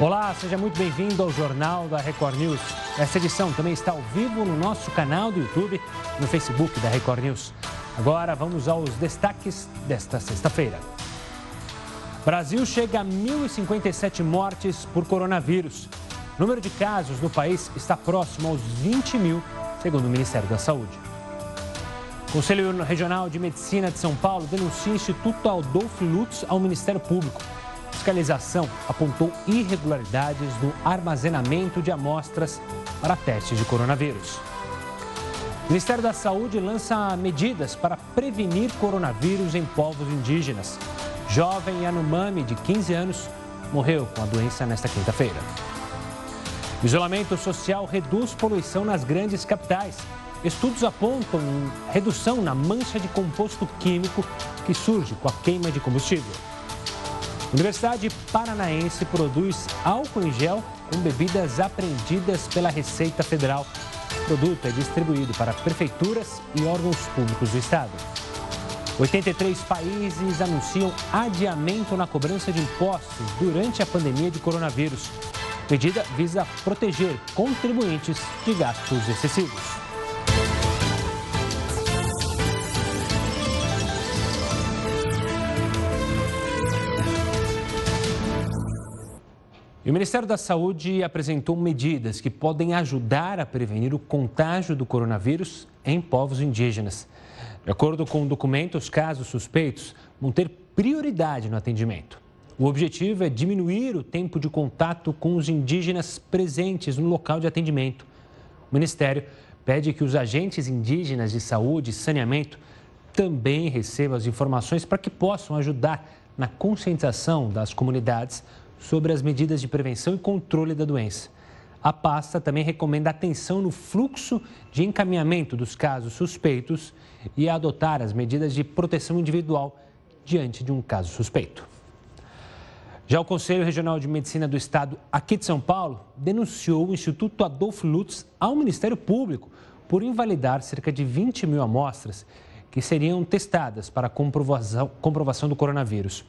Olá, seja muito bem-vindo ao Jornal da Record News. Essa edição também está ao vivo no nosso canal do YouTube e no Facebook da Record News. Agora vamos aos destaques desta sexta-feira. Brasil chega a 1.057 mortes por coronavírus. O número de casos no país está próximo aos 20 mil, segundo o Ministério da Saúde. O Conselho Regional de Medicina de São Paulo denuncia o Instituto Adolfo Lutz ao Ministério Público fiscalização apontou irregularidades no armazenamento de amostras para testes de coronavírus. O Ministério da Saúde lança medidas para prevenir coronavírus em povos indígenas. Jovem Yanomami, de 15 anos, morreu com a doença nesta quinta-feira. Isolamento social reduz poluição nas grandes capitais. Estudos apontam redução na mancha de composto químico que surge com a queima de combustível. Universidade Paranaense produz álcool em gel com bebidas apreendidas pela Receita Federal. O produto é distribuído para prefeituras e órgãos públicos do Estado. 83 países anunciam adiamento na cobrança de impostos durante a pandemia de coronavírus. A medida visa proteger contribuintes de gastos excessivos. E o Ministério da Saúde apresentou medidas que podem ajudar a prevenir o contágio do coronavírus em povos indígenas. De acordo com o documento, os casos suspeitos vão ter prioridade no atendimento. O objetivo é diminuir o tempo de contato com os indígenas presentes no local de atendimento. O Ministério pede que os agentes indígenas de saúde e saneamento também recebam as informações para que possam ajudar na conscientização das comunidades sobre as medidas de prevenção e controle da doença. A pasta também recomenda atenção no fluxo de encaminhamento dos casos suspeitos e adotar as medidas de proteção individual diante de um caso suspeito. Já o Conselho Regional de Medicina do Estado, aqui de São Paulo, denunciou o Instituto Adolfo Lutz ao Ministério Público por invalidar cerca de 20 mil amostras que seriam testadas para comprovação, comprovação do coronavírus.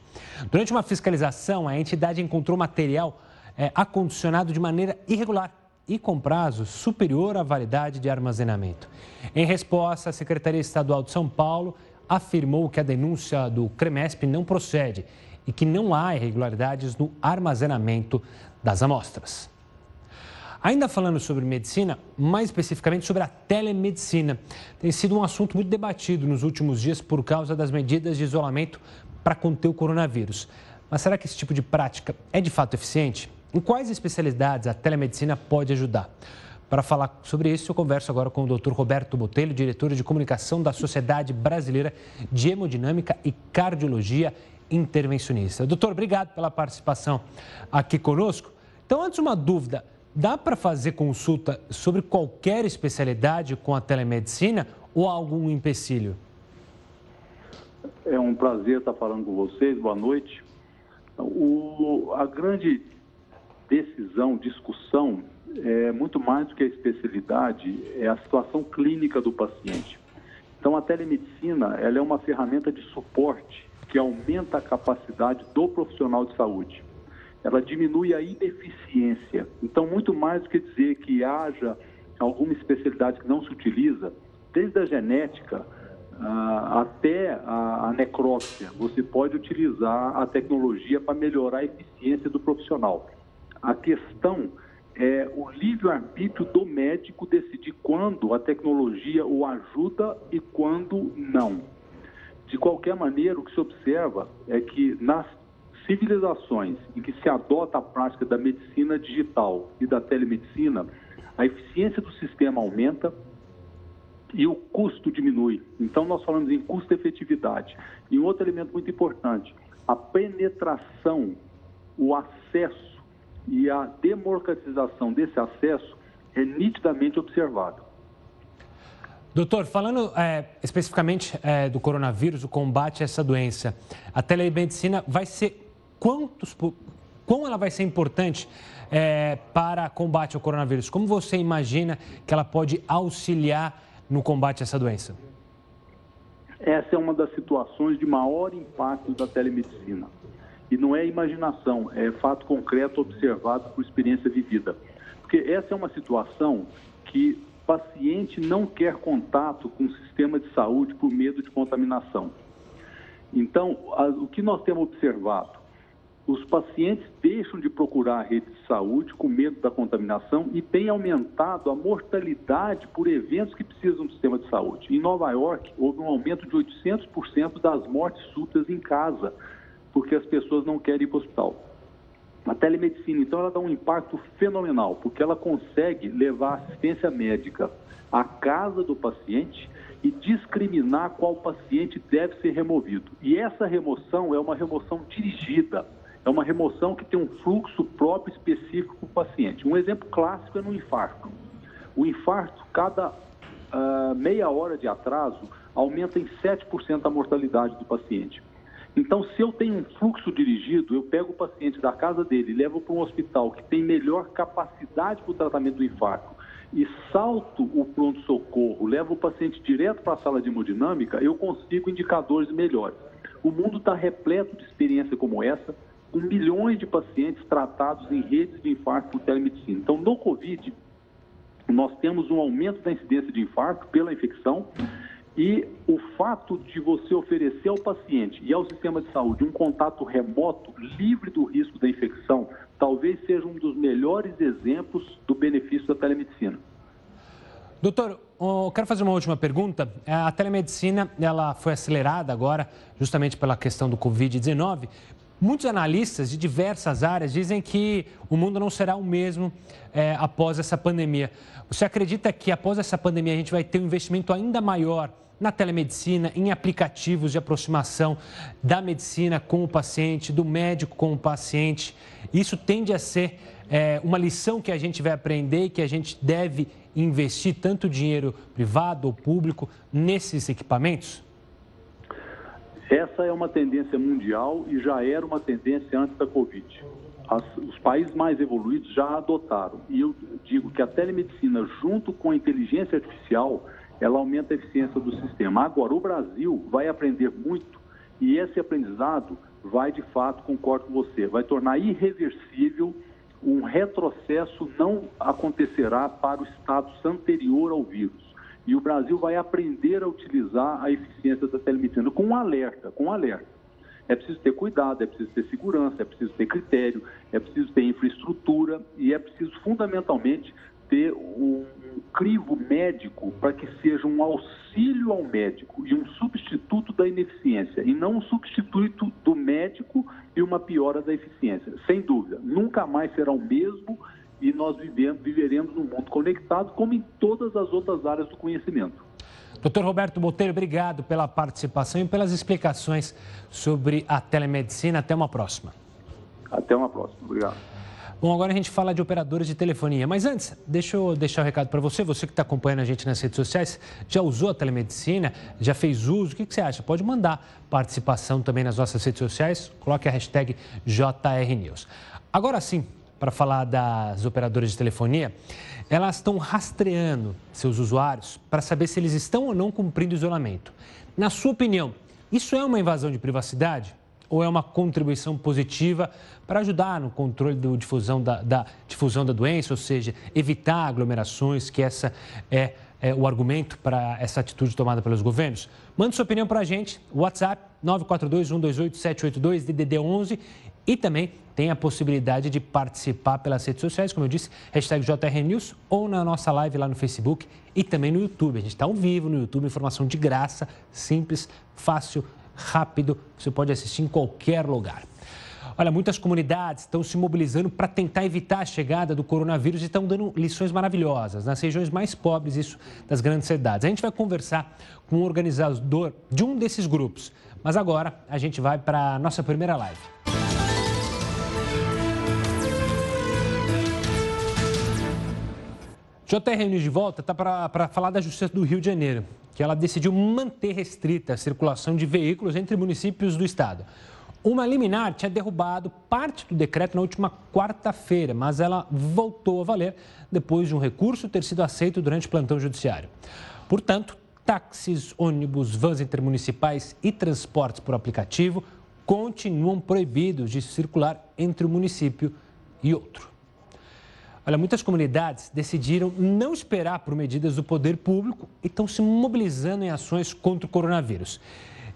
Durante uma fiscalização, a entidade encontrou material é, acondicionado de maneira irregular e com prazo superior à validade de armazenamento. Em resposta, a Secretaria Estadual de São Paulo afirmou que a denúncia do CREMESP não procede e que não há irregularidades no armazenamento das amostras. Ainda falando sobre medicina, mais especificamente sobre a telemedicina, tem sido um assunto muito debatido nos últimos dias por causa das medidas de isolamento para conter o coronavírus. Mas será que esse tipo de prática é de fato eficiente? Em quais especialidades a telemedicina pode ajudar? Para falar sobre isso, eu converso agora com o Dr. Roberto Botelho, diretor de comunicação da Sociedade Brasileira de Hemodinâmica e Cardiologia Intervencionista. Doutor, obrigado pela participação aqui conosco. Então, antes uma dúvida, Dá para fazer consulta sobre qualquer especialidade com a telemedicina ou há algum empecilho? É um prazer estar falando com vocês. Boa noite. O, a grande decisão, discussão, é muito mais do que a especialidade, é a situação clínica do paciente. Então, a telemedicina ela é uma ferramenta de suporte que aumenta a capacidade do profissional de saúde ela diminui a ineficiência. Então, muito mais do que dizer que haja alguma especialidade que não se utiliza, desde a genética ah, até a, a necrópsia, você pode utilizar a tecnologia para melhorar a eficiência do profissional. A questão é o livre-arbítrio do médico decidir quando a tecnologia o ajuda e quando não. De qualquer maneira, o que se observa é que nas civilizações em que se adota a prática da medicina digital e da telemedicina, a eficiência do sistema aumenta e o custo diminui. Então, nós falamos em custo-efetividade. E um outro elemento muito importante, a penetração, o acesso e a democratização desse acesso é nitidamente observado. Doutor, falando é, especificamente é, do coronavírus, o combate a essa doença, a telemedicina vai ser quantos, quão ela vai ser importante é, para combate ao coronavírus? Como você imagina que ela pode auxiliar no combate a essa doença? Essa é uma das situações de maior impacto da telemedicina. E não é imaginação, é fato concreto observado por experiência vivida. Porque essa é uma situação que paciente não quer contato com o sistema de saúde por medo de contaminação. Então, o que nós temos observado? Os pacientes deixam de procurar a rede de saúde com medo da contaminação e tem aumentado a mortalidade por eventos que precisam do sistema de saúde. Em Nova York, houve um aumento de 800% das mortes súbitas em casa, porque as pessoas não querem ir para o hospital. A telemedicina, então, ela dá um impacto fenomenal, porque ela consegue levar assistência médica à casa do paciente e discriminar qual paciente deve ser removido. E essa remoção é uma remoção dirigida é uma remoção que tem um fluxo próprio específico para o paciente. Um exemplo clássico é no infarto. O infarto, cada uh, meia hora de atraso, aumenta em 7% a mortalidade do paciente. Então, se eu tenho um fluxo dirigido, eu pego o paciente da casa dele, levo para um hospital que tem melhor capacidade para o tratamento do infarto e salto o pronto-socorro, levo o paciente direto para a sala de hemodinâmica, eu consigo indicadores melhores. O mundo está repleto de experiência como essa com milhões de pacientes tratados em redes de infarto por telemedicina. Então, no Covid, nós temos um aumento da incidência de infarto pela infecção e o fato de você oferecer ao paciente e ao sistema de saúde um contato remoto, livre do risco da infecção, talvez seja um dos melhores exemplos do benefício da telemedicina. Doutor, eu quero fazer uma última pergunta. A telemedicina ela foi acelerada agora, justamente pela questão do Covid-19, Muitos analistas de diversas áreas dizem que o mundo não será o mesmo é, após essa pandemia. Você acredita que após essa pandemia a gente vai ter um investimento ainda maior na telemedicina, em aplicativos de aproximação da medicina com o paciente, do médico com o paciente? Isso tende a ser é, uma lição que a gente vai aprender e que a gente deve investir tanto dinheiro privado ou público nesses equipamentos? Essa é uma tendência mundial e já era uma tendência antes da Covid. As, os países mais evoluídos já adotaram. E eu digo que a telemedicina, junto com a inteligência artificial, ela aumenta a eficiência do sistema. Agora, o Brasil vai aprender muito e esse aprendizado vai, de fato, concordo com você, vai tornar irreversível um retrocesso não acontecerá para o status anterior ao vírus. E o Brasil vai aprender a utilizar a eficiência da telemedicina com um alerta, com um alerta. É preciso ter cuidado, é preciso ter segurança, é preciso ter critério, é preciso ter infraestrutura e é preciso, fundamentalmente, ter um crivo médico para que seja um auxílio ao médico e um substituto da ineficiência, e não um substituto do médico e uma piora da eficiência. Sem dúvida, nunca mais será o mesmo e nós vivemos, viveremos num mundo conectado, como em todas as outras áreas do conhecimento. Doutor Roberto Botelho, obrigado pela participação e pelas explicações sobre a telemedicina. Até uma próxima. Até uma próxima. Obrigado. Bom, agora a gente fala de operadores de telefonia. Mas antes, deixa eu deixar o um recado para você. Você que está acompanhando a gente nas redes sociais, já usou a telemedicina? Já fez uso? O que, que você acha? Pode mandar participação também nas nossas redes sociais. Coloque a hashtag JRNews. Agora sim, para falar das operadoras de telefonia, elas estão rastreando seus usuários para saber se eles estão ou não cumprindo isolamento. Na sua opinião, isso é uma invasão de privacidade ou é uma contribuição positiva para ajudar no controle da difusão da, da, difusão da doença, ou seja, evitar aglomerações, que essa é, é o argumento para essa atitude tomada pelos governos? Mande sua opinião para a gente, WhatsApp 942 128 782 DDD 11 e também tem a possibilidade de participar pelas redes sociais, como eu disse, hashtag JRNews ou na nossa live lá no Facebook e também no YouTube. A gente está ao vivo no YouTube, informação de graça, simples, fácil, rápido, você pode assistir em qualquer lugar. Olha, muitas comunidades estão se mobilizando para tentar evitar a chegada do coronavírus e estão dando lições maravilhosas nas regiões mais pobres, isso das grandes cidades. A gente vai conversar com o organizador de um desses grupos, mas agora a gente vai para a nossa primeira live. JR News de volta está para falar da Justiça do Rio de Janeiro, que ela decidiu manter restrita a circulação de veículos entre municípios do estado. Uma liminar tinha derrubado parte do decreto na última quarta-feira, mas ela voltou a valer depois de um recurso ter sido aceito durante o plantão judiciário. Portanto, táxis, ônibus, vans intermunicipais e transportes por aplicativo continuam proibidos de circular entre o município e outro. Olha, muitas comunidades decidiram não esperar por medidas do poder público e estão se mobilizando em ações contra o coronavírus.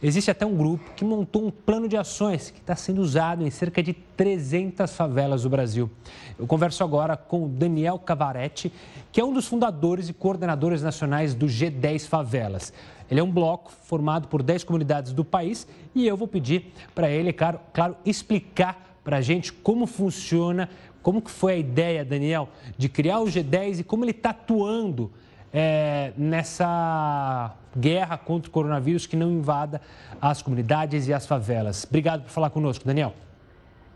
Existe até um grupo que montou um plano de ações que está sendo usado em cerca de 300 favelas do Brasil. Eu converso agora com o Daniel Cavaretti, que é um dos fundadores e coordenadores nacionais do G10 Favelas. Ele é um bloco formado por 10 comunidades do país e eu vou pedir para ele, claro, claro explicar para a gente como funciona, como que foi a ideia, Daniel, de criar o G10 e como ele está atuando é, nessa guerra contra o coronavírus que não invada as comunidades e as favelas. Obrigado por falar conosco, Daniel.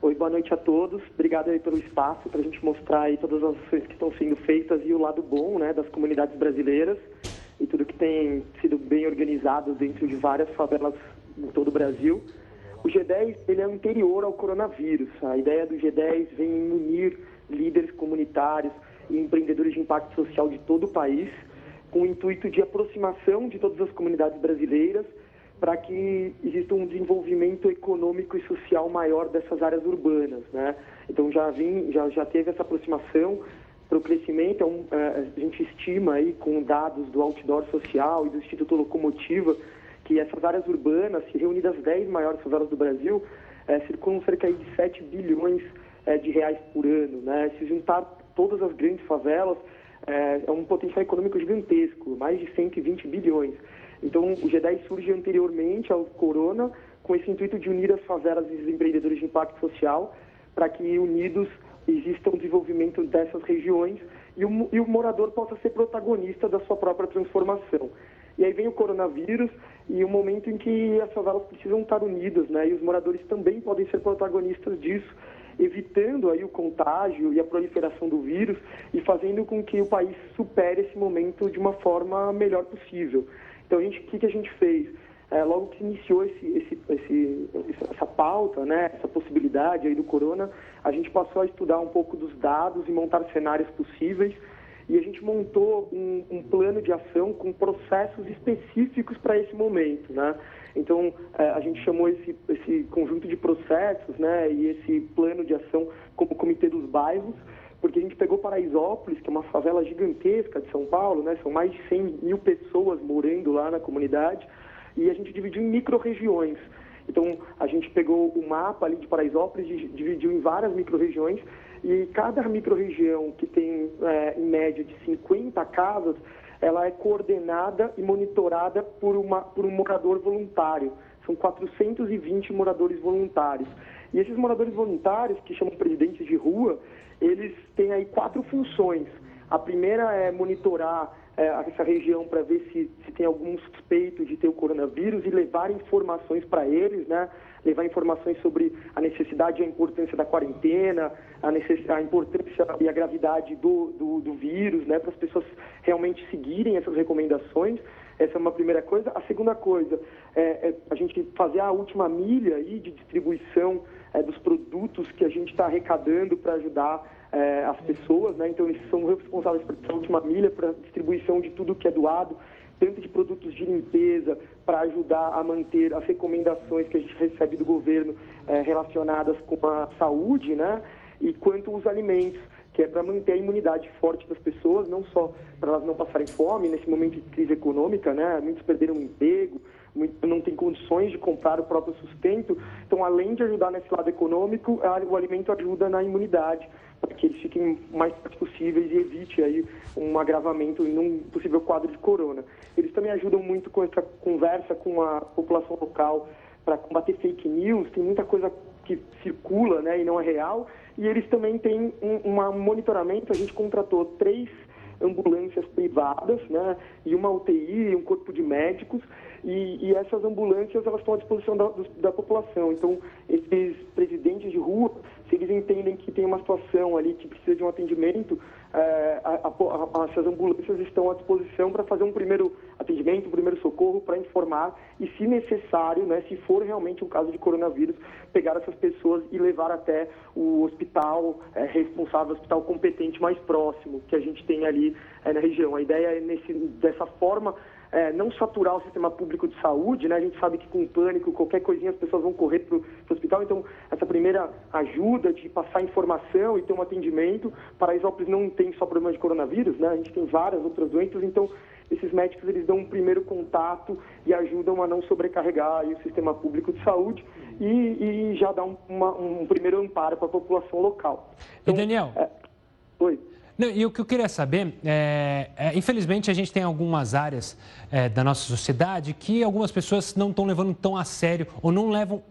Oi, boa noite a todos. Obrigado aí pelo espaço para a gente mostrar aí todas as ações que estão sendo feitas e o lado bom né, das comunidades brasileiras e tudo que tem sido bem organizado dentro de várias favelas em todo o Brasil. O G10 ele é anterior ao coronavírus. A ideia do G10 vem unir líderes comunitários e empreendedores de impacto social de todo o país com o intuito de aproximação de todas as comunidades brasileiras para que exista um desenvolvimento econômico e social maior dessas áreas urbanas, né? Então já vim, já já teve essa aproximação para o crescimento. É um, é, a gente estima aí com dados do Outdoor Social e do Instituto Locomotiva que essas áreas urbanas, se reunidas as 10 maiores favelas do Brasil, é, circulam cerca de 7 bilhões é, de reais por ano, né? Se juntar todas as grandes favelas, é, é um potencial econômico gigantesco, mais de 120 bilhões. Então, o G10 surge anteriormente ao Corona, com esse intuito de unir as favelas e os empreendedores de impacto social, para que unidos exista um desenvolvimento dessas regiões e o, e o morador possa ser protagonista da sua própria transformação. E aí vem o coronavírus e o momento em que as favelas precisam estar unidas, né? E os moradores também podem ser protagonistas disso evitando aí o contágio e a proliferação do vírus e fazendo com que o país supere esse momento de uma forma melhor possível. Então, o que, que a gente fez? É, logo que iniciou esse, esse, esse, essa pauta, né, essa possibilidade aí do corona, a gente passou a estudar um pouco dos dados e montar cenários possíveis e a gente montou um, um plano de ação com processos específicos para esse momento, né? Então, é, a gente chamou esse, esse conjunto de processos né, e esse plano de ação como Comitê dos Bairros, porque a gente pegou Paraisópolis, que é uma favela gigantesca de São Paulo, né, são mais de 100 mil pessoas morando lá na comunidade, e a gente dividiu em micro-regiões. Então, a gente pegou o mapa ali de Paraisópolis, dividiu em várias micro-regiões, e cada micro-região que tem, é, em média, de 50 casas, ela é coordenada e monitorada por, uma, por um morador voluntário. São 420 moradores voluntários. E esses moradores voluntários, que chamam presidentes de rua, eles têm aí quatro funções. A primeira é monitorar é, essa região para ver se, se tem algum suspeito de ter o coronavírus e levar informações para eles, né? Levar informações sobre a necessidade e a importância da quarentena, a, necess... a importância e a gravidade do, do, do vírus, né? para as pessoas realmente seguirem essas recomendações. Essa é uma primeira coisa. A segunda coisa é, é a gente fazer a última milha aí de distribuição é, dos produtos que a gente está arrecadando para ajudar é, as pessoas, né? Então eles são responsáveis por essa última milha, para distribuição de tudo que é doado, tanto de produtos de limpeza, para ajudar a manter as recomendações que a gente recebe do governo é, relacionadas com a saúde, né? E quanto os alimentos, que é para manter a imunidade forte das pessoas, não só para elas não passarem fome nesse momento de crise econômica, né? Muitos perderam o emprego, não tem condições de comprar o próprio sustento. Então, além de ajudar nesse lado econômico, o alimento ajuda na imunidade para que eles fiquem mais possíveis e evite aí um agravamento em um possível quadro de corona. Eles também ajudam muito com essa conversa com a população local para combater fake news, tem muita coisa que circula né, e não é real, e eles também têm um, um monitoramento, a gente contratou três ambulâncias privadas, né, e uma UTI, um corpo de médicos, e, e essas ambulâncias elas estão à disposição da, da população. Então, esses presidentes de rua, se eles entendem que tem uma situação ali que precisa de um atendimento, é, a, a, essas ambulâncias estão à disposição para fazer um primeiro atendimento, um primeiro socorro, para informar e, se necessário, né, se for realmente um caso de coronavírus, pegar essas pessoas e levar até o hospital é, responsável, o hospital competente mais próximo que a gente tem ali é, na região. A ideia é, nesse, dessa forma, é, não saturar o sistema público de saúde, né? A gente sabe que com pânico, qualquer coisinha as pessoas vão correr para o hospital. Então, essa primeira ajuda de passar informação e ter um atendimento. Paraisópolis não tem só problema de coronavírus, né? A gente tem várias outras doenças, então esses médicos eles dão um primeiro contato e ajudam a não sobrecarregar o sistema público de saúde e, e já dá um, uma, um primeiro amparo para a população local. Então, e Daniel? É... Oi. Não, e o que eu queria saber, é, é, infelizmente a gente tem algumas áreas é, da nossa sociedade que algumas pessoas não estão levando tão a sério ou não levam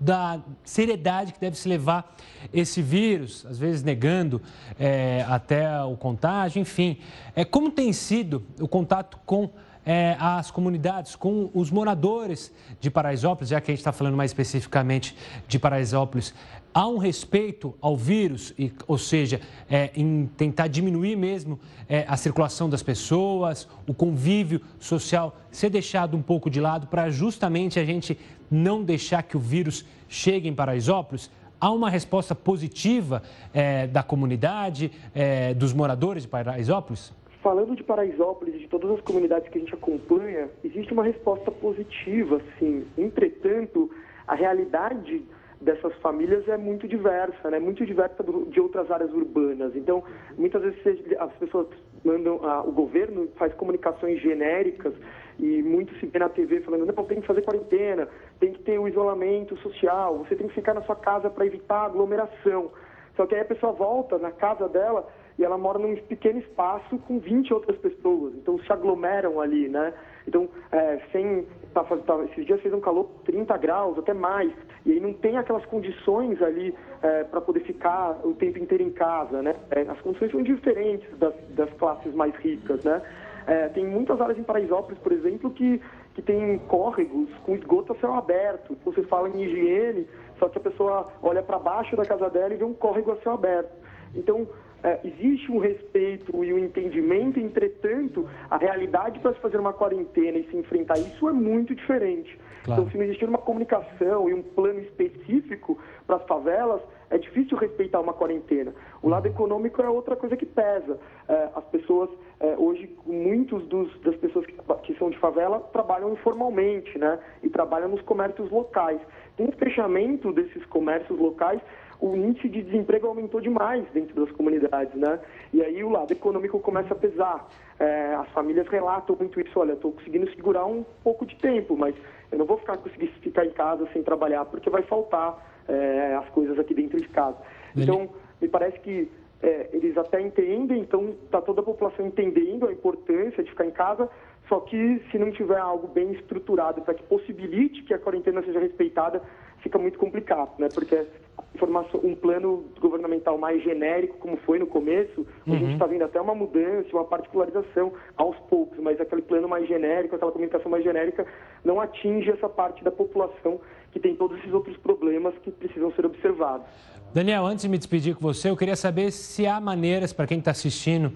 da seriedade que deve se levar esse vírus, às vezes negando é, até o contágio, enfim. É, como tem sido o contato com é, as comunidades, com os moradores de Paraisópolis, já que a gente está falando mais especificamente de Paraisópolis, há um respeito ao vírus, e, ou seja, é, em tentar diminuir mesmo é, a circulação das pessoas, o convívio social ser deixado um pouco de lado para justamente a gente não deixar que o vírus chegue em Paraisópolis? Há uma resposta positiva é, da comunidade, é, dos moradores de Paraisópolis? Falando de Paraisópolis e de todas as comunidades que a gente acompanha, existe uma resposta positiva, sim. Entretanto, a realidade dessas famílias é muito diversa, né? Muito diversa do, de outras áreas urbanas. Então, muitas vezes as pessoas mandam, o governo faz comunicações genéricas e muito se vê na TV falando, não, tem que fazer quarentena, tem que ter o isolamento social, você tem que ficar na sua casa para evitar aglomeração. Só que aí a pessoa volta na casa dela e ela mora num pequeno espaço com 20 outras pessoas, então se aglomeram ali, né? Então, é, sem, tá, tá, esses dias fez um calor 30 graus, até mais, e aí não tem aquelas condições ali é, para poder ficar o tempo inteiro em casa, né? É, as condições são diferentes das, das classes mais ricas, né? É, tem muitas áreas em Paraisópolis, por exemplo, que, que tem córregos com esgoto a céu aberto. Você fala em higiene, só que a pessoa olha para baixo da casa dela e vê um córrego a céu aberto. Então, é, existe um respeito e um entendimento, entretanto, a realidade para se fazer uma quarentena e se enfrentar isso é muito diferente. Claro. Então, se não existir uma comunicação e um plano específico para as favelas, é difícil respeitar uma quarentena. O lado econômico é outra coisa que pesa. É, as pessoas, é, hoje, muitos dos, das pessoas que, que, são de favela trabalham informalmente, né? E trabalham nos comércios locais. Com o fechamento desses comércios locais, o índice de desemprego aumentou demais dentro das comunidades, né? E aí o lado econômico começa a pesar. É, as famílias relatam muito isso, olha, estou conseguindo segurar um pouco de tempo, mas eu não vou ficar conseguir ficar em casa sem trabalhar, porque vai faltar é, as coisas aqui dentro de casa. Então, me parece que é, eles até entendem, então está toda a população entendendo a importância de ficar em casa, só que se não tiver algo bem estruturado para que possibilite que a quarentena seja respeitada, fica muito complicado, né? Porque informação, um plano governamental mais genérico, como foi no começo, uhum. a gente está vendo até uma mudança, uma particularização aos poucos, mas aquele plano mais genérico, aquela comunicação mais genérica, não atinge essa parte da população que tem todos esses outros problemas que precisam ser observados. Daniel, antes de me despedir com você, eu queria saber se há maneiras para quem está assistindo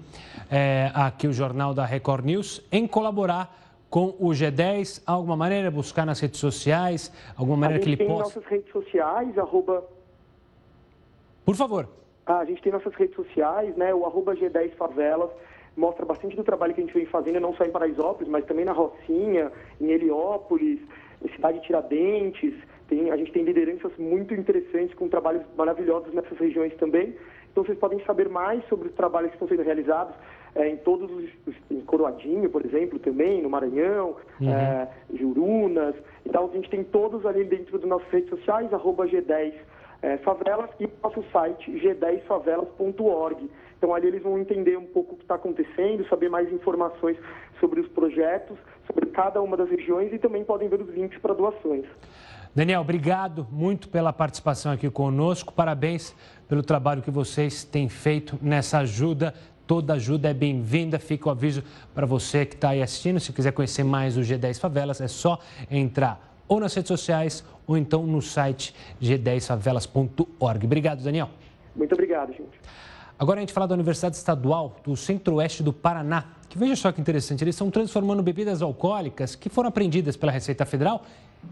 é, aqui o Jornal da Record News em colaborar com o G10? Há alguma maneira buscar nas redes sociais? Alguma maneira que ele possa... Tem nossas redes sociais, arroba... Por favor. Ah, a gente tem nossas redes sociais, né? O arroba G10 Favelas mostra bastante do trabalho que a gente vem fazendo, não só em Paraisópolis, mas também na Rocinha, em Heliópolis, em Cidade Tiradentes. Tem, a gente tem lideranças muito interessantes com trabalhos maravilhosos nessas regiões também. Então vocês podem saber mais sobre os trabalhos que estão sendo realizados é, em todos os, em Coroadinho, por exemplo, também, no Maranhão, uhum. é, Jurunas. Então a gente tem todos ali dentro das nossas redes sociais, arroba G10 é, Favelas e nosso site g10favelas.org. Então ali eles vão entender um pouco o que está acontecendo, saber mais informações sobre os projetos, sobre cada uma das regiões e também podem ver os links para doações. Daniel, obrigado muito pela participação aqui conosco. Parabéns pelo trabalho que vocês têm feito nessa ajuda. Toda ajuda é bem-vinda. Fica o aviso para você que está aí assistindo. Se quiser conhecer mais o G10 Favelas, é só entrar ou nas redes sociais ou então no site g10favelas.org. Obrigado, Daniel. Muito obrigado, gente. Agora a gente fala da Universidade Estadual do Centro-Oeste do Paraná, que veja só que interessante, eles estão transformando bebidas alcoólicas que foram apreendidas pela Receita Federal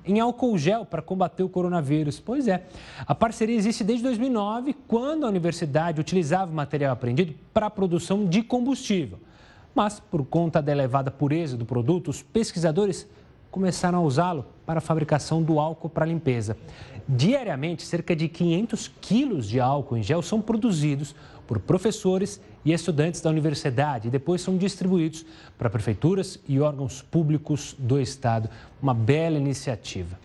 em álcool gel para combater o coronavírus. Pois é, a parceria existe desde 2009, quando a universidade utilizava o material apreendido para a produção de combustível. Mas, por conta da elevada pureza do produto, os pesquisadores começaram a usá-lo para a fabricação do álcool para limpeza. Diariamente, cerca de 500 quilos de álcool em gel são produzidos por professores e estudantes da universidade e depois são distribuídos para prefeituras e órgãos públicos do estado. Uma bela iniciativa.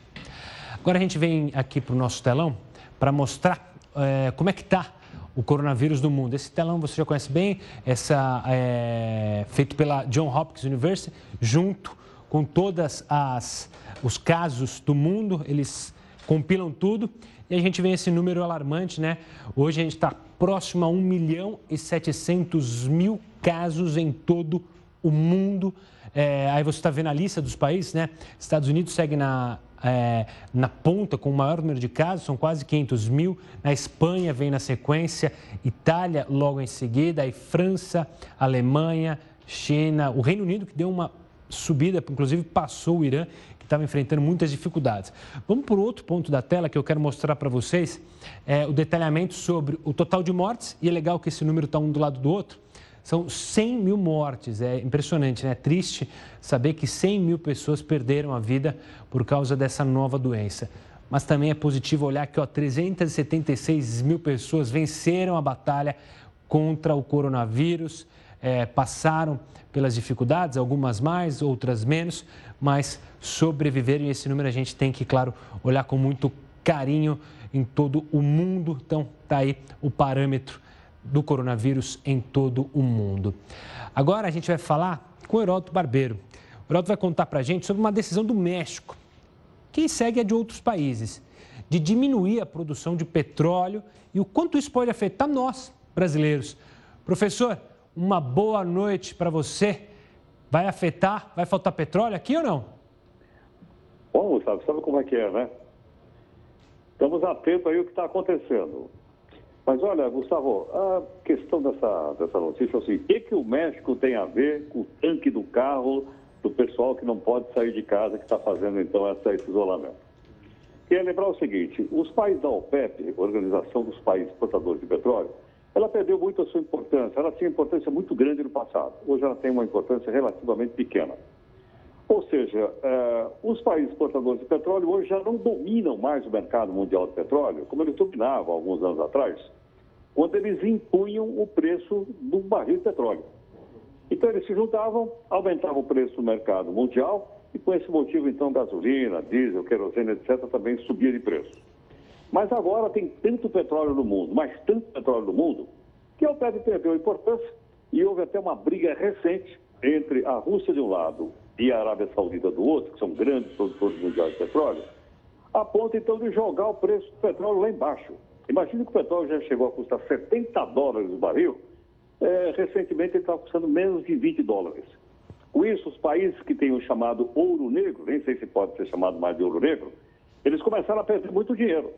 Agora a gente vem aqui para o nosso telão para mostrar é, como é que está o coronavírus no mundo. Esse telão você já conhece bem, essa é, feito pela John Hopkins University, junto com todas as os casos do mundo, eles compilam tudo e a gente vê esse número alarmante, né? Hoje a gente está próximo a 1 milhão e 700 mil casos em todo o mundo. É, aí você está vendo a lista dos países, né? Estados Unidos segue na, é, na ponta com o maior número de casos, são quase 500 mil. Na Espanha vem na sequência, Itália logo em seguida, aí França, Alemanha, China, o Reino Unido que deu uma subida, inclusive passou o Irã, que estava enfrentando muitas dificuldades. Vamos para outro ponto da tela que eu quero mostrar para vocês, é, o detalhamento sobre o total de mortes, e é legal que esse número está um do lado do outro. São 100 mil mortes, é impressionante, né? É triste saber que 100 mil pessoas perderam a vida por causa dessa nova doença. Mas também é positivo olhar que ó, 376 mil pessoas venceram a batalha contra o coronavírus, é, passaram pelas dificuldades, algumas mais, outras menos, mas sobreviveram e esse número a gente tem que, claro, olhar com muito carinho em todo o mundo. Então, está aí o parâmetro do coronavírus em todo o mundo. Agora a gente vai falar com o Heródoto Barbeiro. O Heródoto vai contar para a gente sobre uma decisão do México, que segue a de outros países, de diminuir a produção de petróleo e o quanto isso pode afetar nós, brasileiros. Professor, uma boa noite para você. Vai afetar, vai faltar petróleo aqui ou não? Bom, Gustavo, sabe como é que é, né? Estamos atentos aí ao que está acontecendo. Mas olha, Gustavo, a questão dessa, dessa notícia é assim, o que, que o México tem a ver com o tanque do carro do pessoal que não pode sair de casa, que está fazendo então essa, esse isolamento? Queria lembrar o seguinte, os países da OPEP, Organização dos Países Exportadores de Petróleo, ela perdeu muito a sua importância. Ela tinha importância muito grande no passado. Hoje ela tem uma importância relativamente pequena. Ou seja, eh, os países exportadores de petróleo hoje já não dominam mais o mercado mundial de petróleo, como eles dominavam alguns anos atrás, quando eles impunham o preço do barril de petróleo. Então eles se juntavam, aumentavam o preço do mercado mundial e com esse motivo então gasolina, diesel, querosene, etc. também subia de preço. Mas agora tem tanto petróleo no mundo, mas tanto petróleo no mundo, que a OPEP perdeu a importância e houve até uma briga recente entre a Rússia de um lado e a Arábia Saudita do outro, que são grandes produtores mundiais de petróleo, a ponto então de jogar o preço do petróleo lá embaixo. Imagina que o petróleo já chegou a custar 70 dólares o barril, é, recentemente ele está custando menos de 20 dólares. Com isso, os países que têm o chamado ouro negro, nem sei se pode ser chamado mais de ouro negro, eles começaram a perder muito dinheiro.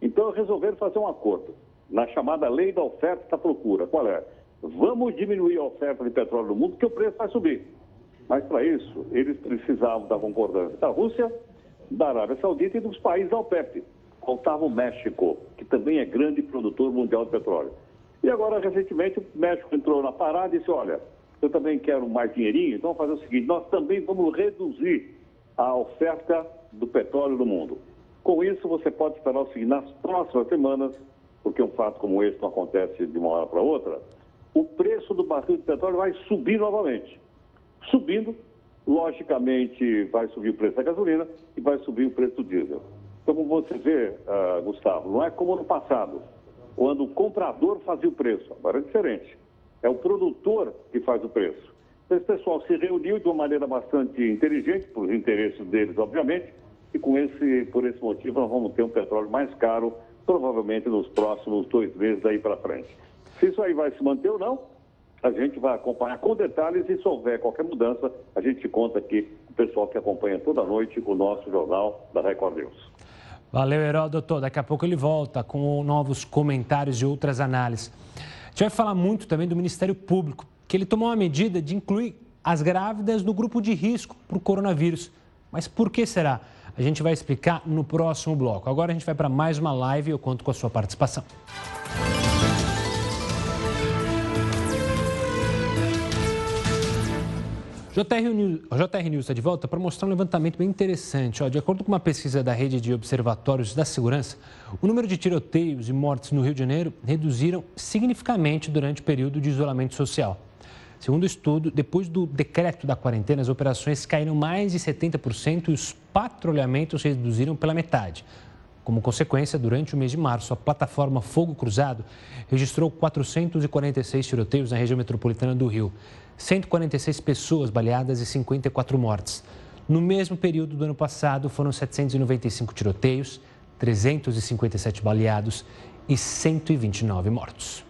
Então resolveram fazer um acordo na chamada lei da oferta e da procura. Qual é? Vamos diminuir a oferta de petróleo no mundo, porque o preço vai subir. Mas para isso, eles precisavam da concordância da Rússia, da Arábia Saudita e dos países da OPEP. Faltava o México, que também é grande produtor mundial de petróleo. E agora, recentemente, o México entrou na parada e disse: olha, eu também quero mais dinheirinho, então vamos fazer o seguinte: nós também vamos reduzir a oferta do petróleo no mundo. Com isso, você pode esperar o seguinte: nas próximas semanas, porque um fato como esse não acontece de uma hora para outra, o preço do barril de petróleo vai subir novamente. Subindo, logicamente, vai subir o preço da gasolina e vai subir o preço do diesel. Então, como você vê, uh, Gustavo, não é como no passado, quando o comprador fazia o preço. Agora é diferente. É o produtor que faz o preço. Esse pessoal se reuniu de uma maneira bastante inteligente, por interesses deles, obviamente, e com esse, por esse motivo nós vamos ter um petróleo mais caro, provavelmente nos próximos dois meses daí para frente. Se isso aí vai se manter ou não, a gente vai acompanhar com detalhes e se houver qualquer mudança, a gente conta aqui o pessoal que acompanha toda noite o nosso jornal da Record News. Valeu, Heródoto. Daqui a pouco ele volta com novos comentários e outras análises. A gente vai falar muito também do Ministério Público, que ele tomou uma medida de incluir as grávidas no grupo de risco para o coronavírus. Mas por que será? A gente vai explicar no próximo bloco. Agora a gente vai para mais uma live e eu conto com a sua participação. JR News, JR News está de volta para mostrar um levantamento bem interessante. De acordo com uma pesquisa da rede de observatórios da segurança, o número de tiroteios e mortes no Rio de Janeiro reduziram significativamente durante o período de isolamento social. Segundo o estudo, depois do decreto da quarentena, as operações caíram mais de 70% e os patrulhamentos reduziram pela metade. Como consequência, durante o mês de março, a plataforma Fogo Cruzado registrou 446 tiroteios na região metropolitana do Rio, 146 pessoas baleadas e 54 mortes. No mesmo período do ano passado, foram 795 tiroteios, 357 baleados e 129 mortos.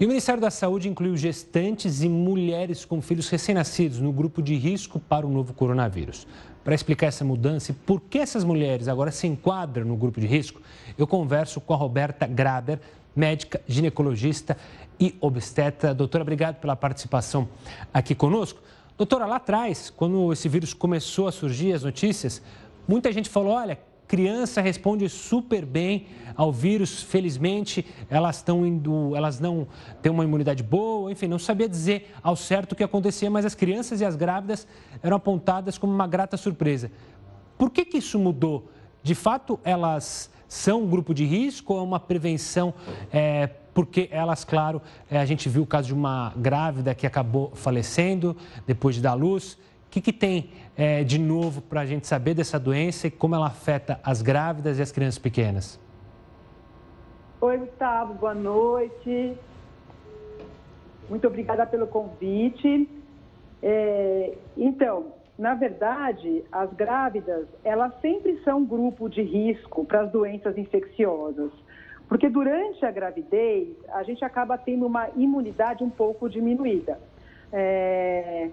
E o Ministério da Saúde incluiu gestantes e mulheres com filhos recém-nascidos no grupo de risco para o novo coronavírus. Para explicar essa mudança e por que essas mulheres agora se enquadram no grupo de risco, eu converso com a Roberta Graber, médica, ginecologista e obstetra. Doutora, obrigado pela participação aqui conosco. Doutora, lá atrás, quando esse vírus começou a surgir, as notícias, muita gente falou: olha, criança responde super bem ao vírus, felizmente elas estão indo, elas não têm uma imunidade boa, enfim, não sabia dizer ao certo o que acontecia, mas as crianças e as grávidas eram apontadas como uma grata surpresa. Por que, que isso mudou? De fato, elas são um grupo de risco ou é uma prevenção? É, porque elas, claro, é, a gente viu o caso de uma grávida que acabou falecendo depois de dar luz. O que, que tem é, de novo para a gente saber dessa doença e como ela afeta as grávidas e as crianças pequenas? Oi, Gustavo, boa noite. Muito obrigada pelo convite. É, então, na verdade, as grávidas, elas sempre são grupo de risco para as doenças infecciosas. Porque durante a gravidez, a gente acaba tendo uma imunidade um pouco diminuída. É,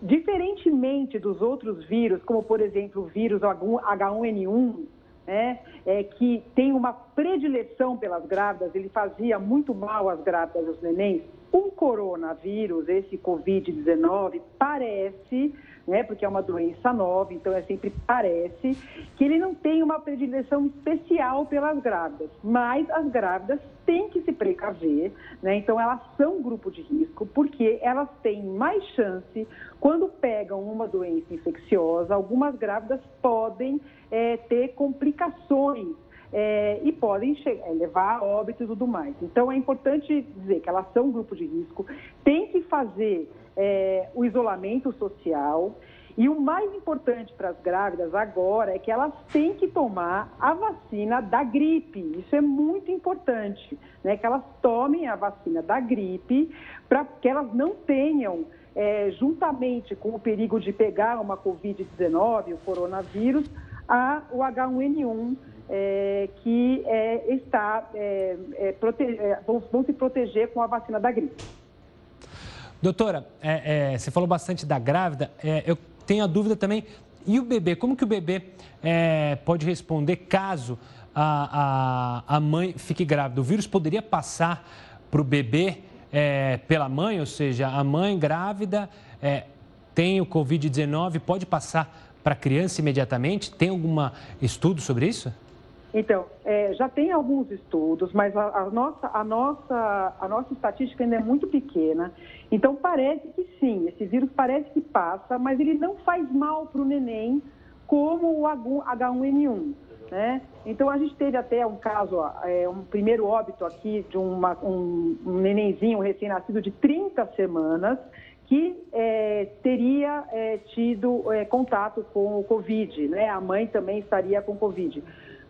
Diferentemente dos outros vírus, como por exemplo o vírus H1N1, né, é, que tem uma predileção pelas grávidas, ele fazia muito mal às grávidas e aos nenéns, o coronavírus, esse Covid-19, parece né, porque é uma doença nova, então é sempre parece, que ele não tem uma predileção especial pelas grávidas, mas as grávidas têm que se precaver, né, então elas são grupo de risco, porque elas têm mais chance, quando pegam uma doença infecciosa, algumas grávidas podem é, ter complicações é, e podem chegar, é, levar a óbito e tudo mais. Então, é importante dizer que elas são grupo de risco, tem que fazer é, o isolamento social. E o mais importante para as grávidas agora é que elas têm que tomar a vacina da gripe. Isso é muito importante, né? Que elas tomem a vacina da gripe para que elas não tenham, é, juntamente com o perigo de pegar uma Covid-19, o coronavírus, a, o H1N1, é, que é, está, é, é, é, vão, vão se proteger com a vacina da gripe. Doutora, é, é, você falou bastante da grávida. É, eu tenho a dúvida também. E o bebê? Como que o bebê é, pode responder caso a, a, a, mãe fique grávida? O vírus poderia passar para o bebê é, pela mãe? Ou seja, a mãe grávida é, tem o Covid-19, pode passar para a criança imediatamente? Tem algum estudo sobre isso? Então, é, já tem alguns estudos, mas a, a, nossa, a, nossa, a nossa estatística ainda é muito pequena. Então, parece que sim, esse vírus parece que passa, mas ele não faz mal para o neném como o H1N1. Né? Então, a gente teve até um caso, é, um primeiro óbito aqui de uma, um, um nenenzinho recém-nascido de 30 semanas que é, teria é, tido é, contato com o Covid, né? A mãe também estaria com Covid.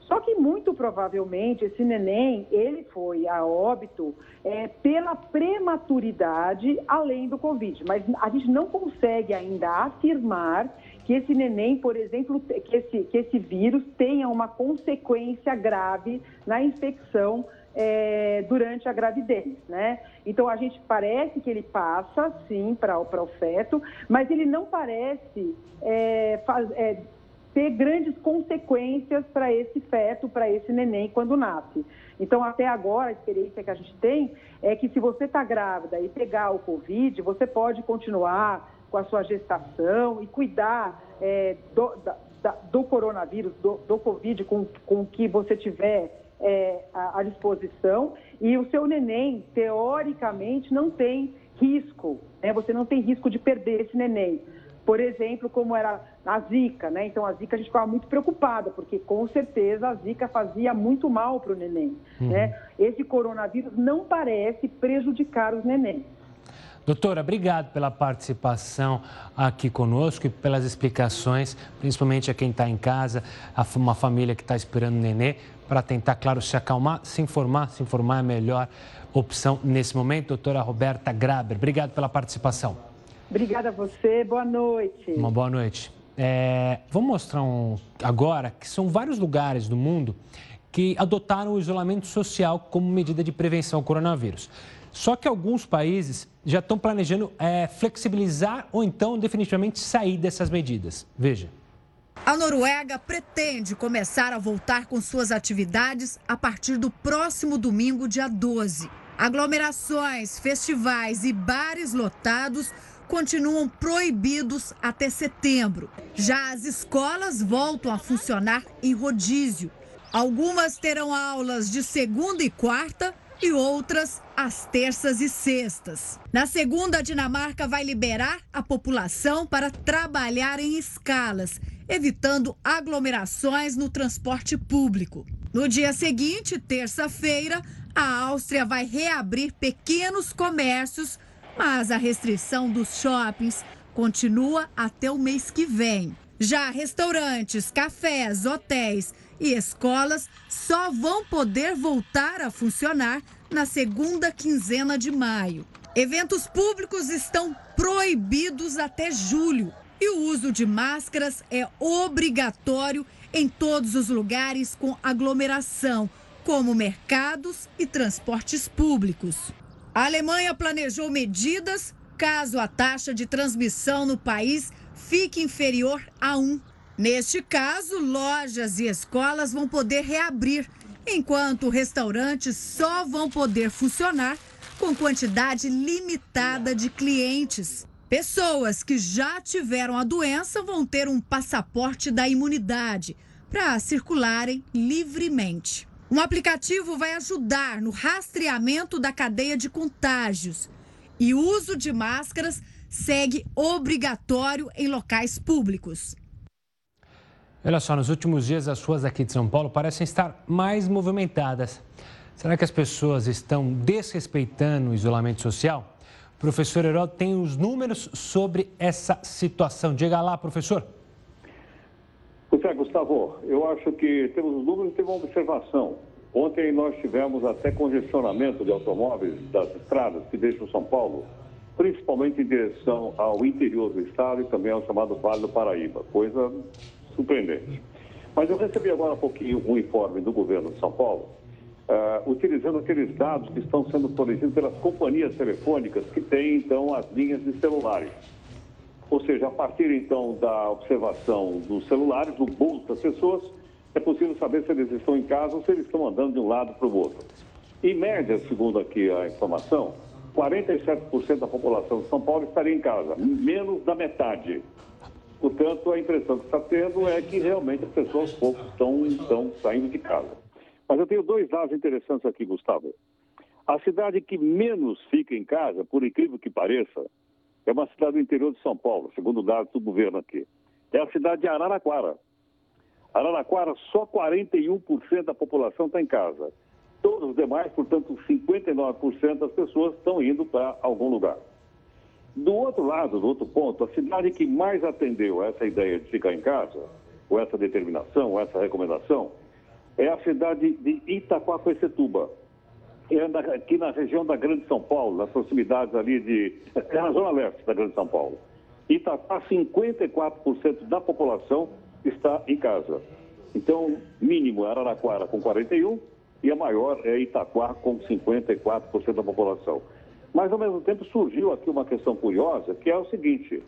Só que muito provavelmente esse neném ele foi a óbito é, pela prematuridade além do Covid. Mas a gente não consegue ainda afirmar que esse neném, por exemplo, que esse, que esse vírus tenha uma consequência grave na infecção é, durante a gravidez, né? Então a gente parece que ele passa, sim, para o feto, mas ele não parece é, faz, é, ter grandes consequências para esse feto, para esse neném quando nasce. Então, até agora, a experiência que a gente tem é que se você está grávida e pegar o Covid, você pode continuar com a sua gestação e cuidar é, do, da, do, coronavírus, do, do Covid, com, com o que você tiver é, à, à disposição. E o seu neném, teoricamente, não tem risco, né? Você não tem risco de perder esse neném. Por exemplo, como era a Zika, né? Então a Zika a gente ficava muito preocupada, porque com certeza a Zika fazia muito mal para o neném, uhum. né? Esse coronavírus não parece prejudicar os nenéns. Doutora, obrigado pela participação aqui conosco e pelas explicações, principalmente a quem está em casa, a uma família que está esperando o nenê, para tentar, claro, se acalmar, se informar, se informar é a melhor opção nesse momento. Doutora Roberta Graber, obrigado pela participação. Obrigada a você, boa noite. Uma boa noite. É, vamos mostrar um, agora que são vários lugares do mundo que adotaram o isolamento social como medida de prevenção ao coronavírus. Só que alguns países já estão planejando é, flexibilizar ou então definitivamente sair dessas medidas. Veja. A Noruega pretende começar a voltar com suas atividades a partir do próximo domingo, dia 12. Aglomerações, festivais e bares lotados continuam proibidos até setembro. Já as escolas voltam a funcionar em rodízio. Algumas terão aulas de segunda e quarta e outras às terças e sextas. Na segunda, a Dinamarca vai liberar a população para trabalhar em escalas, evitando aglomerações no transporte público. No dia seguinte, terça-feira, a Áustria vai reabrir pequenos comércios, mas a restrição dos shoppings continua até o mês que vem. Já restaurantes, cafés, hotéis e escolas só vão poder voltar a funcionar na segunda quinzena de maio. Eventos públicos estão proibidos até julho e o uso de máscaras é obrigatório em todos os lugares com aglomeração, como mercados e transportes públicos. A Alemanha planejou medidas caso a taxa de transmissão no país fique inferior a 1. Neste caso, lojas e escolas vão poder reabrir, enquanto restaurantes só vão poder funcionar com quantidade limitada de clientes. Pessoas que já tiveram a doença vão ter um passaporte da imunidade para circularem livremente. Um aplicativo vai ajudar no rastreamento da cadeia de contágios e o uso de máscaras segue obrigatório em locais públicos. Olha só, nos últimos dias as ruas aqui de São Paulo parecem estar mais movimentadas. Será que as pessoas estão desrespeitando o isolamento social? O professor Heródoto tem os números sobre essa situação. Diga lá, professor. Pois é, Gustavo, eu acho que temos os números e temos uma observação. Ontem nós tivemos até congestionamento de automóveis das estradas que deixam São Paulo principalmente em direção ao interior do estado e também ao chamado Vale do Paraíba, coisa surpreendente. Mas eu recebi agora há pouquinho um informe do governo de São Paulo, uh, utilizando aqueles dados que estão sendo fornecidos pelas companhias telefônicas que têm, então, as linhas de celulares. Ou seja, a partir, então, da observação dos celulares, do bolso das pessoas, é possível saber se eles estão em casa ou se eles estão andando de um lado para o outro. Em média, segundo aqui a informação, 47% da população de São Paulo estaria em casa, menos da metade. Portanto, a impressão que está tendo é que realmente as pessoas poucos estão, estão saindo de casa. Mas eu tenho dois dados interessantes aqui, Gustavo. A cidade que menos fica em casa, por incrível que pareça, é uma cidade do interior de São Paulo, segundo dados do governo aqui. É a cidade de Araraquara. Araraquara, só 41% da população está em casa. Todos os demais, portanto, 59% das pessoas estão indo para algum lugar. Do outro lado, do outro ponto, a cidade que mais atendeu essa ideia de ficar em casa, ou essa determinação, ou essa recomendação, é a cidade de Itaquaquecetuba. É aqui na região da Grande São Paulo, nas proximidades ali de. É na zona leste da Grande São Paulo. Itaquá, 54% da população está em casa. Então, mínimo é Araraquara com 41%, e a maior é Itaquá, com 54% da população. Mas, ao mesmo tempo, surgiu aqui uma questão curiosa, que é o seguinte: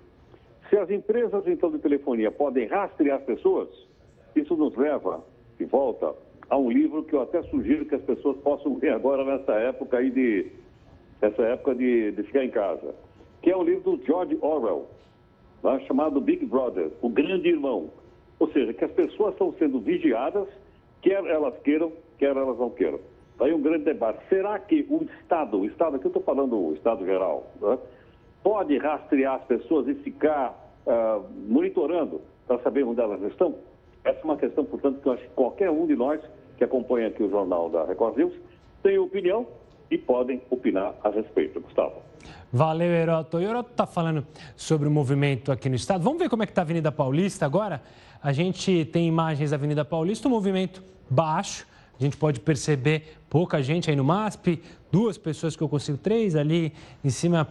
se as empresas, então, de telefonia podem rastrear as pessoas, isso nos leva de volta a um livro que eu até sugiro que as pessoas possam ler agora nessa época aí de, essa época de, de ficar em casa, que é o livro do George Orwell, lá, chamado Big Brother, o Grande Irmão. Ou seja, que as pessoas estão sendo vigiadas, quer elas queiram, quer elas não queiram. Aí um grande debate. Será que o Estado, o Estado, aqui eu estou falando o Estado geral, né, pode rastrear as pessoas e ficar uh, monitorando para saber onde elas estão? Essa é uma questão, portanto, que eu acho que qualquer um de nós que acompanha aqui o jornal da Record News tem opinião e podem opinar a respeito. Gustavo. Valeu, Heroto. O Heroto está falando sobre o movimento aqui no estado. Vamos ver como é que está a Avenida Paulista agora? A gente tem imagens da Avenida Paulista, um movimento baixo. A gente pode perceber pouca gente aí no MASP, duas pessoas que eu consigo, três ali em cima,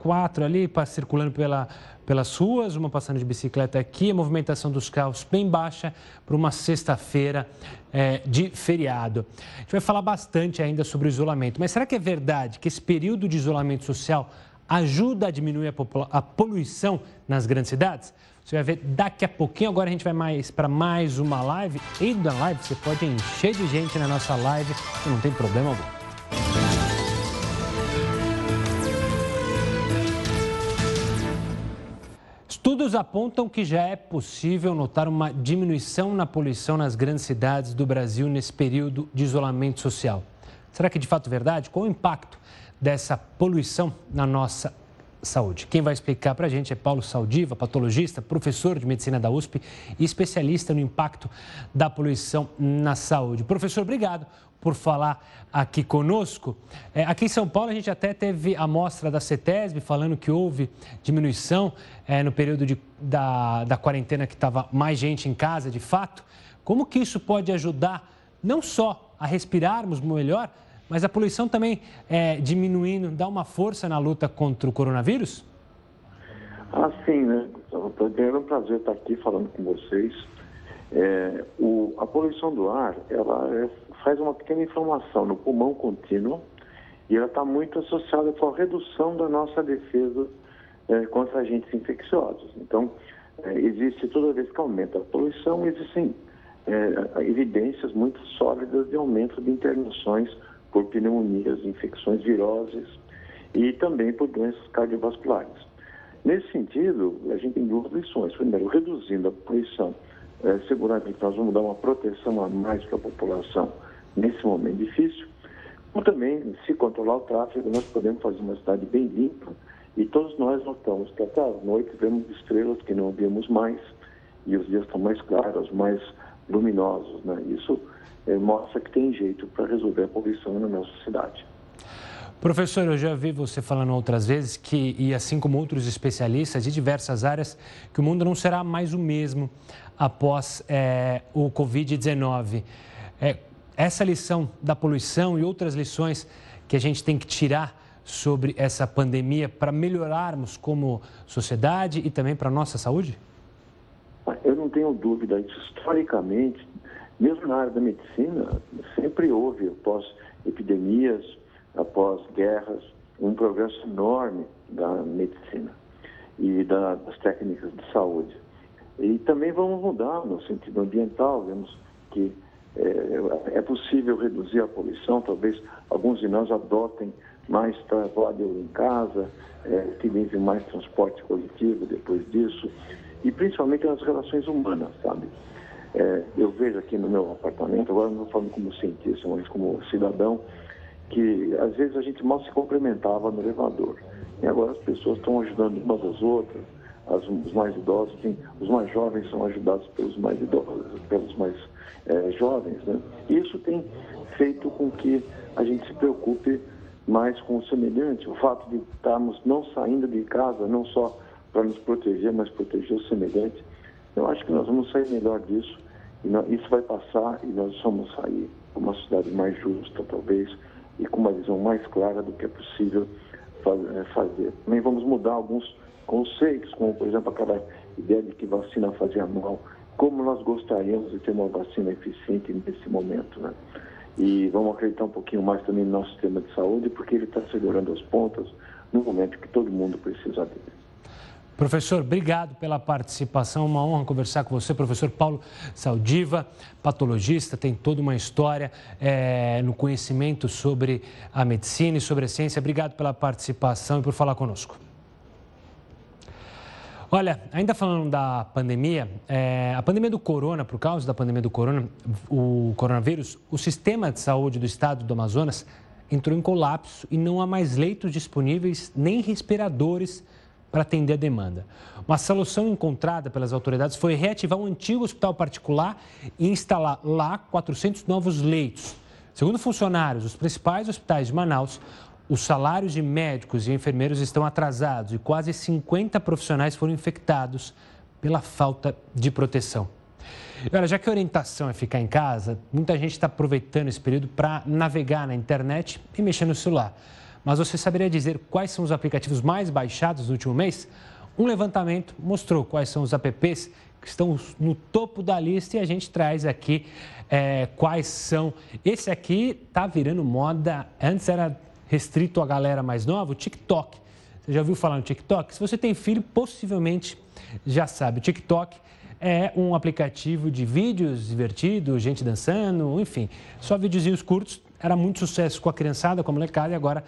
quatro ali, circulando pela, pelas ruas, uma passando de bicicleta aqui, a movimentação dos carros bem baixa para uma sexta-feira é, de feriado. A gente vai falar bastante ainda sobre o isolamento, mas será que é verdade que esse período de isolamento social ajuda a diminuir a, a poluição nas grandes cidades? Você vai ver daqui a pouquinho. Agora a gente vai mais para mais uma live. E na live você pode encher de gente na nossa live, não tem problema algum. Estudos apontam que já é possível notar uma diminuição na poluição nas grandes cidades do Brasil nesse período de isolamento social. Será que é de fato verdade? Qual o impacto dessa poluição na nossa saúde. Quem vai explicar para a gente é Paulo Saldiva, patologista, professor de medicina da USP e especialista no impacto da poluição na saúde. Professor, obrigado por falar aqui conosco. É, aqui em São Paulo, a gente até teve a mostra da CETESB falando que houve diminuição é, no período de, da, da quarentena que estava mais gente em casa, de fato. Como que isso pode ajudar não só a respirarmos melhor, mas a poluição também é, diminuindo, dá uma força na luta contra o coronavírus? Ah, sim, né? É um prazer estar aqui falando com vocês. É, o, a poluição do ar, ela é, faz uma pequena inflamação no pulmão contínuo e ela está muito associada com a redução da nossa defesa é, contra agentes infecciosos. Então, é, existe, toda vez que aumenta a poluição, existem é, evidências muito sólidas de aumento de internações por pneumonias, infecções viroses e também por doenças cardiovasculares. Nesse sentido, a gente tem duas lições. Primeiro, reduzindo a poluição, seguramente nós vamos dar uma proteção a mais para a população nesse momento difícil. Ou também, se controlar o tráfego, nós podemos fazer uma cidade bem limpa e todos nós notamos que até à noite vemos estrelas que não vemos mais e os dias estão mais claros, mais luminosos. Né? Isso é, mostra que tem jeito para resolver a poluição na nossa cidade. Professor, eu já vi você falando outras vezes que, e assim como outros especialistas de diversas áreas, que o mundo não será mais o mesmo após é, o Covid-19. É, essa lição da poluição e outras lições que a gente tem que tirar sobre essa pandemia para melhorarmos como sociedade e também para a nossa saúde? Eu não tenho dúvida. Historicamente, mesmo na área da medicina, sempre houve, após epidemias, após guerras, um progresso enorme da medicina e da, das técnicas de saúde. E também vamos mudar no sentido ambiental, vemos que é, é possível reduzir a poluição, talvez alguns de nós adotem mais trabalho em casa, é, utilizem mais transporte coletivo depois disso, e principalmente nas relações humanas, sabe? É, eu vejo aqui no meu apartamento, agora não falando como cientista, mas como cidadão, que às vezes a gente mal se cumprimentava no elevador. E agora as pessoas estão ajudando umas às outras, as, os mais idosos, tem, os mais jovens são ajudados pelos mais idosos, pelos mais é, jovens. Né? Isso tem feito com que a gente se preocupe mais com o semelhante, o fato de estarmos não saindo de casa, não só para nos proteger, mas proteger o semelhante. Eu acho que nós vamos sair melhor disso. E isso vai passar e nós vamos sair com uma sociedade mais justa, talvez, e com uma visão mais clara do que é possível eh, fazer. Também vamos mudar alguns conceitos, como, por exemplo, aquela ideia de que vacina fazia mal. Como nós gostaríamos de ter uma vacina eficiente nesse momento, né? E vamos acreditar um pouquinho mais também no nosso sistema de saúde, porque ele está segurando as pontas no momento que todo mundo precisa dele. Professor, obrigado pela participação. Uma honra conversar com você, professor Paulo Saldiva, patologista, tem toda uma história é, no conhecimento sobre a medicina e sobre a ciência. Obrigado pela participação e por falar conosco. Olha, ainda falando da pandemia, é, a pandemia do corona, por causa da pandemia do corona, o coronavírus, o sistema de saúde do estado do Amazonas entrou em colapso e não há mais leitos disponíveis nem respiradores para atender a demanda. Uma solução encontrada pelas autoridades foi reativar um antigo hospital particular e instalar lá 400 novos leitos. Segundo funcionários dos principais hospitais de Manaus, os salários de médicos e enfermeiros estão atrasados e quase 50 profissionais foram infectados pela falta de proteção. E olha, já que a orientação é ficar em casa, muita gente está aproveitando esse período para navegar na internet e mexer no celular. Mas você saberia dizer quais são os aplicativos mais baixados no último mês? Um levantamento mostrou quais são os apps que estão no topo da lista e a gente traz aqui é, quais são. Esse aqui está virando moda. Antes era restrito à galera mais nova, o TikTok. Você já ouviu falar no TikTok? Se você tem filho, possivelmente já sabe. O TikTok é um aplicativo de vídeos divertidos, gente dançando, enfim, só videozinhos curtos. Era muito sucesso com a criançada, com a molecada, e agora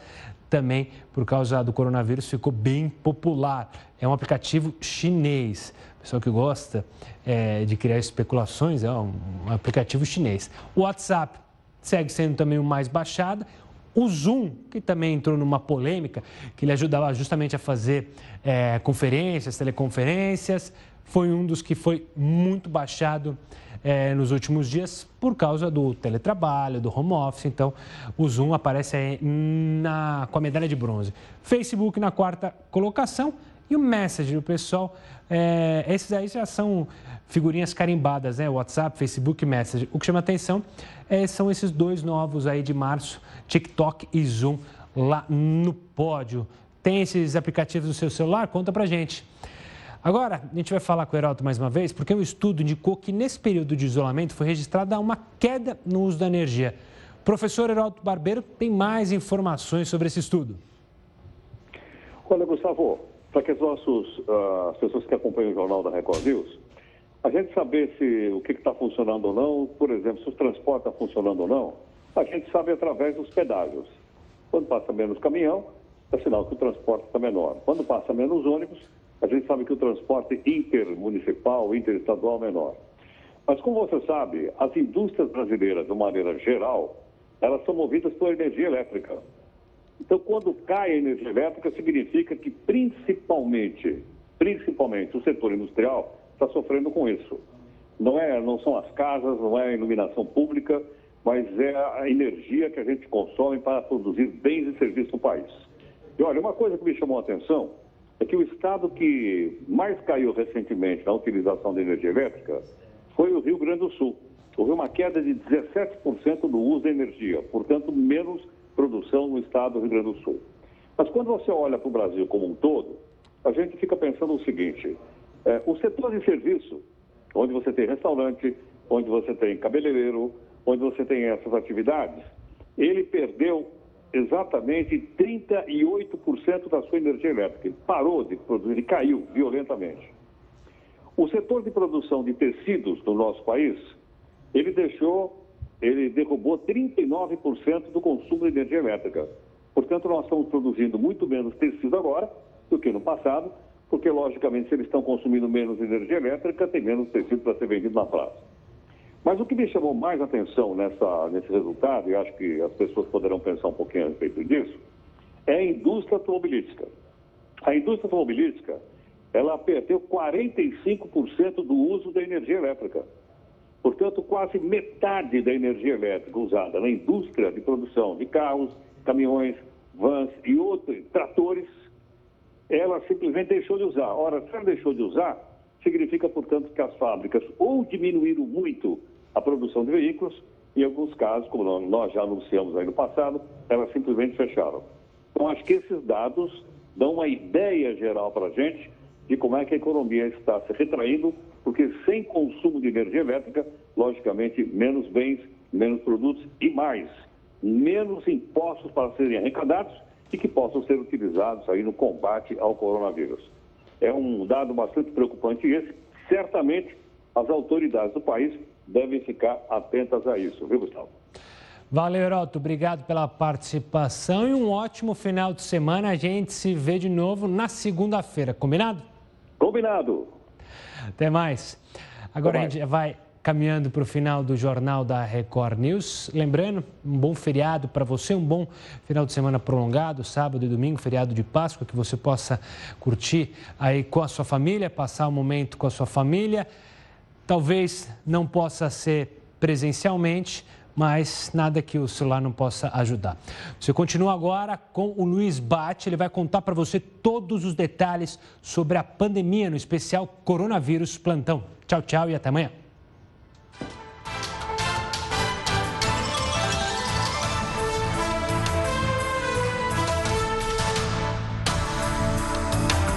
também, por causa do coronavírus, ficou bem popular. É um aplicativo chinês. Pessoal que gosta é, de criar especulações, é um, aplicativo chinês. O WhatsApp segue sendo também o mais baixado. O Zoom, que também entrou numa polêmica, que ele ajudava justamente a fazer é, conferências, teleconferências, foi um dos que foi muito baixado é, nos últimos dias por causa do teletrabalho, do home office. Então, o Zoom aparece aí na, com a medalha de bronze. Facebook na quarta colocação e o Message, o pessoal, é, esses aí já são figurinhas carimbadas, né? WhatsApp, Facebook, Message. O que chama atenção é, são esses dois novos aí de março, TikTok e Zoom, lá no pódio. Tem esses aplicativos no seu celular? Conta pra gente. Agora, a gente vai falar com o Heraldo mais uma vez, porque um estudo indicou que nesse período de isolamento foi registrada uma queda no uso da energia. Professor Heraldo Barbeiro tem mais informações sobre esse estudo. Olha, Gustavo, para que as, nossos, uh, as pessoas que acompanham o jornal da Record News, a gente saber se o que está funcionando ou não, por exemplo, se o transporte está funcionando ou não, a gente sabe através dos pedágios. Quando passa menos caminhão, é sinal que o transporte está menor. Quando passa menos ônibus, a gente sabe que o transporte intermunicipal, interestadual é menor. Mas como você sabe, as indústrias brasileiras, de maneira geral, elas são movidas por energia elétrica. Então, quando cai a energia elétrica, significa que principalmente, principalmente o setor industrial está sofrendo com isso. Não, é, não são as casas, não é a iluminação pública, mas é a energia que a gente consome para produzir bens e serviços no país. E olha, uma coisa que me chamou a atenção é que o estado que mais caiu recentemente na utilização de energia elétrica foi o Rio Grande do Sul. Houve uma queda de 17% do uso da energia, portanto, menos produção no estado do Rio Grande do Sul. Mas quando você olha para o Brasil como um todo, a gente fica pensando o seguinte: é, o setor de serviço, onde você tem restaurante, onde você tem cabeleireiro, onde você tem essas atividades, ele perdeu exatamente 38% da sua energia elétrica. Ele parou de produzir, ele caiu violentamente. O setor de produção de tecidos no nosso país, ele deixou ele derrubou 39% do consumo de energia elétrica. Portanto, nós estamos produzindo muito menos tecido agora do que no passado, porque, logicamente, se eles estão consumindo menos energia elétrica, tem menos tecido para ser vendido na praça. Mas o que me chamou mais atenção nessa, nesse resultado, e acho que as pessoas poderão pensar um pouquinho a respeito disso, é a indústria automobilística. A indústria automobilística, ela perdeu 45% do uso da energia elétrica. Portanto, quase metade da energia elétrica usada na indústria de produção de carros, caminhões, vans e outros tratores, ela simplesmente deixou de usar. Ora, se ela deixou de usar, significa, portanto, que as fábricas ou diminuíram muito a produção de veículos, em alguns casos, como nós já anunciamos aí no passado, elas simplesmente fecharam. Então, acho que esses dados dão uma ideia geral para a gente de como é que a economia está se retraindo porque sem consumo de energia elétrica, logicamente, menos bens, menos produtos e mais, menos impostos para serem arrecadados e que possam ser utilizados aí no combate ao coronavírus. É um dado bastante preocupante esse. Certamente as autoridades do país devem ficar atentas a isso, viu, Gustavo? Valeu, Heroto. Obrigado pela participação e um ótimo final de semana. A gente se vê de novo na segunda-feira, combinado? Com Combinado. Até mais. Agora a gente vai caminhando para o final do Jornal da Record News. Lembrando, um bom feriado para você, um bom final de semana prolongado, sábado e domingo, feriado de Páscoa, que você possa curtir aí com a sua família, passar um momento com a sua família. Talvez não possa ser presencialmente, mas nada que o celular não possa ajudar. Você continua agora com o Luiz Bate, ele vai contar para você todos os detalhes sobre a pandemia, no especial Coronavírus Plantão. Tchau, tchau e até amanhã.